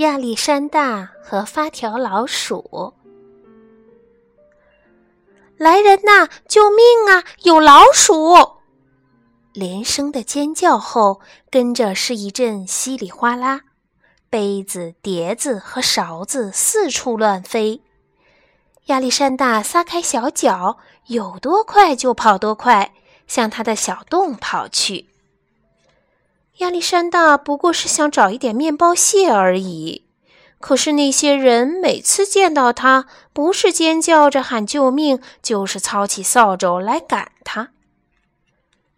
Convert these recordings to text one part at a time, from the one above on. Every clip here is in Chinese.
亚历山大和发条老鼠。来人呐！救命啊！有老鼠！连声的尖叫后，跟着是一阵稀里哗啦，杯子、碟子和勺子四处乱飞。亚历山大撒开小脚，有多快就跑多快，向他的小洞跑去。亚历山大不过是想找一点面包屑而已，可是那些人每次见到他，不是尖叫着喊救命，就是操起扫帚来赶他。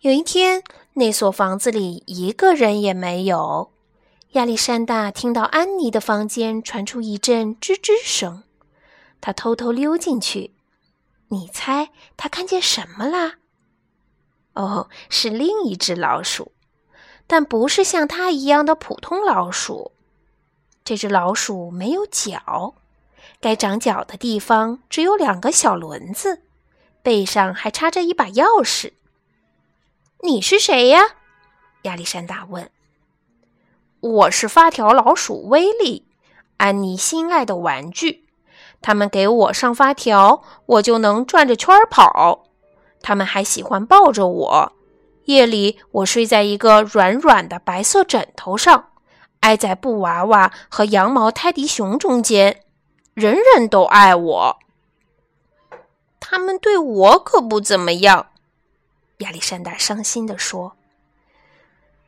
有一天，那所房子里一个人也没有。亚历山大听到安妮的房间传出一阵吱吱声，他偷偷溜进去。你猜他看见什么啦？哦，是另一只老鼠。但不是像它一样的普通老鼠。这只老鼠没有脚，该长脚的地方只有两个小轮子，背上还插着一把钥匙。你是谁呀？亚历山大问。我是发条老鼠威利，安妮心爱的玩具。他们给我上发条，我就能转着圈跑。他们还喜欢抱着我。夜里，我睡在一个软软的白色枕头上，挨在布娃娃和羊毛泰迪熊中间。人人都爱我，他们对我可不怎么样。亚历山大伤心地说。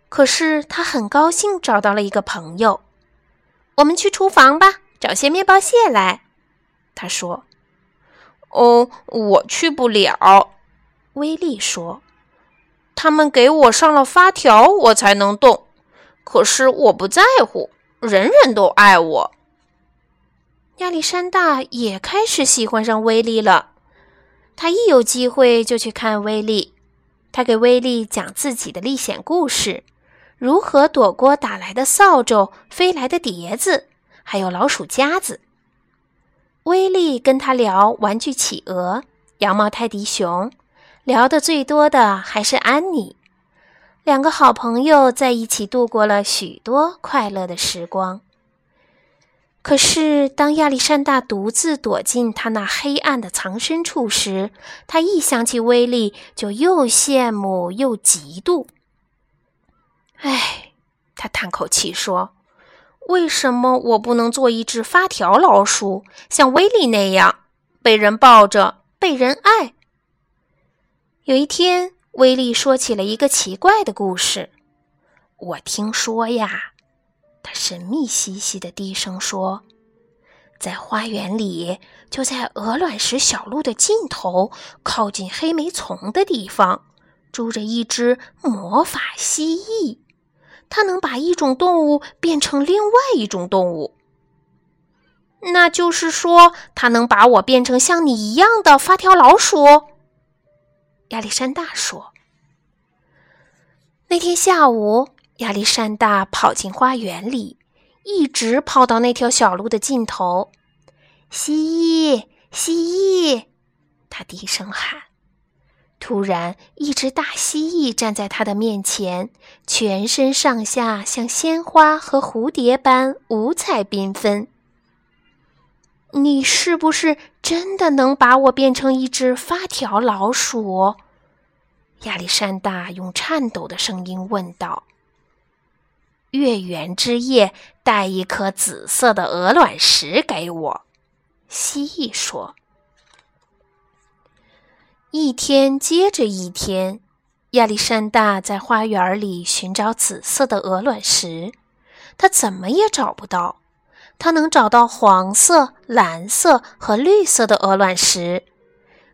可是他很高兴找到了一个朋友。我们去厨房吧，找些面包屑来。他说。哦，我去不了。威利说。他们给我上了发条，我才能动。可是我不在乎，人人都爱我。亚历山大也开始喜欢上威利了。他一有机会就去看威利。他给威利讲自己的历险故事，如何躲过打来的扫帚、飞来的碟子，还有老鼠夹子。威利跟他聊玩具企鹅、羊毛泰迪熊。聊得最多的还是安妮，两个好朋友在一起度过了许多快乐的时光。可是，当亚历山大独自躲进他那黑暗的藏身处时，他一想起威利，就又羡慕又嫉妒。唉，他叹口气说：“为什么我不能做一只发条老鼠，像威利那样，被人抱着，被人爱？”有一天，威利说起了一个奇怪的故事。我听说呀，他神秘兮兮的低声说，在花园里，就在鹅卵石小路的尽头，靠近黑莓丛的地方，住着一只魔法蜥蜴。它能把一种动物变成另外一种动物。那就是说，它能把我变成像你一样的发条老鼠。亚历山大说：“那天下午，亚历山大跑进花园里，一直跑到那条小路的尽头。蜥蜴，蜥蜴！他低声喊。突然，一只大蜥蜴站在他的面前，全身上下像鲜花和蝴蝶般五彩缤纷。你是不是真的能把我变成一只发条老鼠？”亚历山大用颤抖的声音问道：“月圆之夜，带一颗紫色的鹅卵石给我。”蜥蜴说。一天接着一天，亚历山大在花园里寻找紫色的鹅卵石，他怎么也找不到。他能找到黄色、蓝色和绿色的鹅卵石。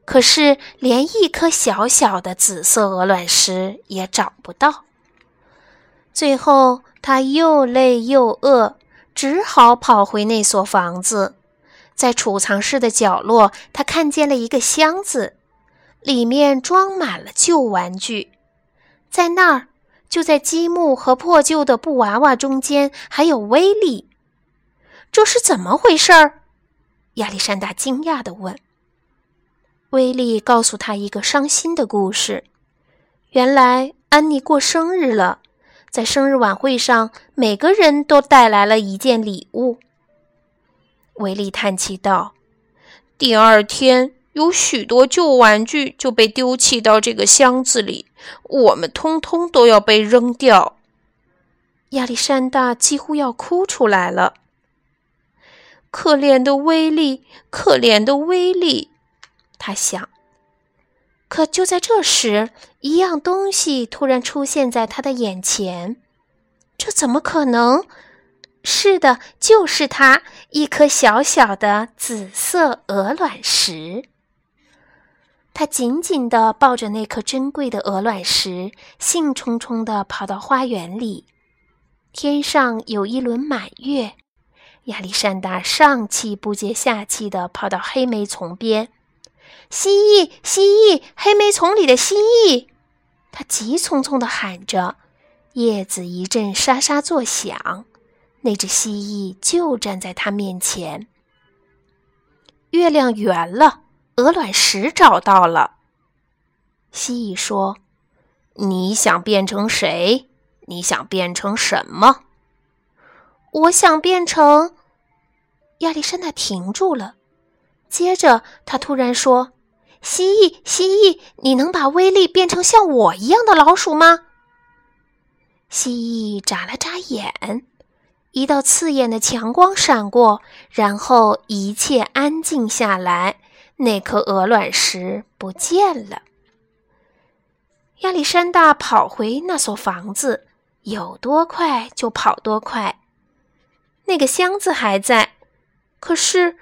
可是，连一颗小小的紫色鹅卵石也找不到。最后，他又累又饿，只好跑回那所房子。在储藏室的角落，他看见了一个箱子，里面装满了旧玩具。在那儿，就在积木和破旧的布娃娃中间，还有威力。这是怎么回事儿？亚历山大惊讶地问。威利告诉他一个伤心的故事。原来安妮过生日了，在生日晚会上，每个人都带来了一件礼物。威利叹气道：“第二天，有许多旧玩具就被丢弃到这个箱子里，我们通通都要被扔掉。”亚历山大几乎要哭出来了。可怜的威力，可怜的威力，他想。可就在这时，一样东西突然出现在他的眼前。这怎么可能？是的，就是它，一颗小小的紫色鹅卵石。他紧紧地抱着那颗珍贵的鹅卵石，兴冲冲地跑到花园里。天上有一轮满月，亚历山大上气不接下气地跑到黑莓丛边。蜥蜴，蜥蜴，黑莓丛里的蜥蜴！他急匆匆地喊着，叶子一阵沙沙作响。那只蜥蜴就站在他面前。月亮圆了，鹅卵石找到了。蜥蜴说：“你想变成谁？你想变成什么？”我想变成……亚历山大停住了，接着他突然说。蜥蜴，蜥蜴，你能把威力变成像我一样的老鼠吗？蜥蜴眨了眨眼，一道刺眼的强光闪过，然后一切安静下来。那颗鹅卵石不见了。亚历山大跑回那所房子，有多快就跑多快。那个箱子还在，可是，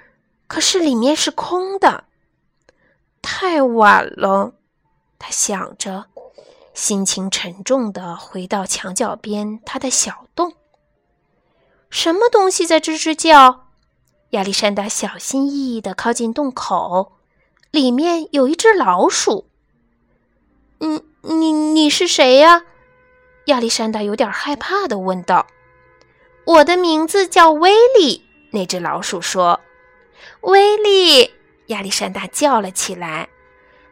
可是里面是空的。太晚了，他想着，心情沉重的回到墙角边他的小洞。什么东西在吱吱叫？亚历山大小心翼翼的靠近洞口，里面有一只老鼠。你你你是谁呀？亚历山大有点害怕的问道。我的名字叫威利。那只老鼠说。威力。亚历山大叫了起来：“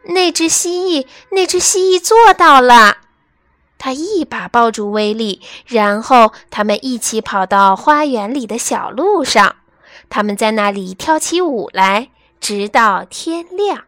那只蜥蜴，那只蜥蜴做到了！”他一把抱住威力，然后他们一起跑到花园里的小路上。他们在那里跳起舞来，直到天亮。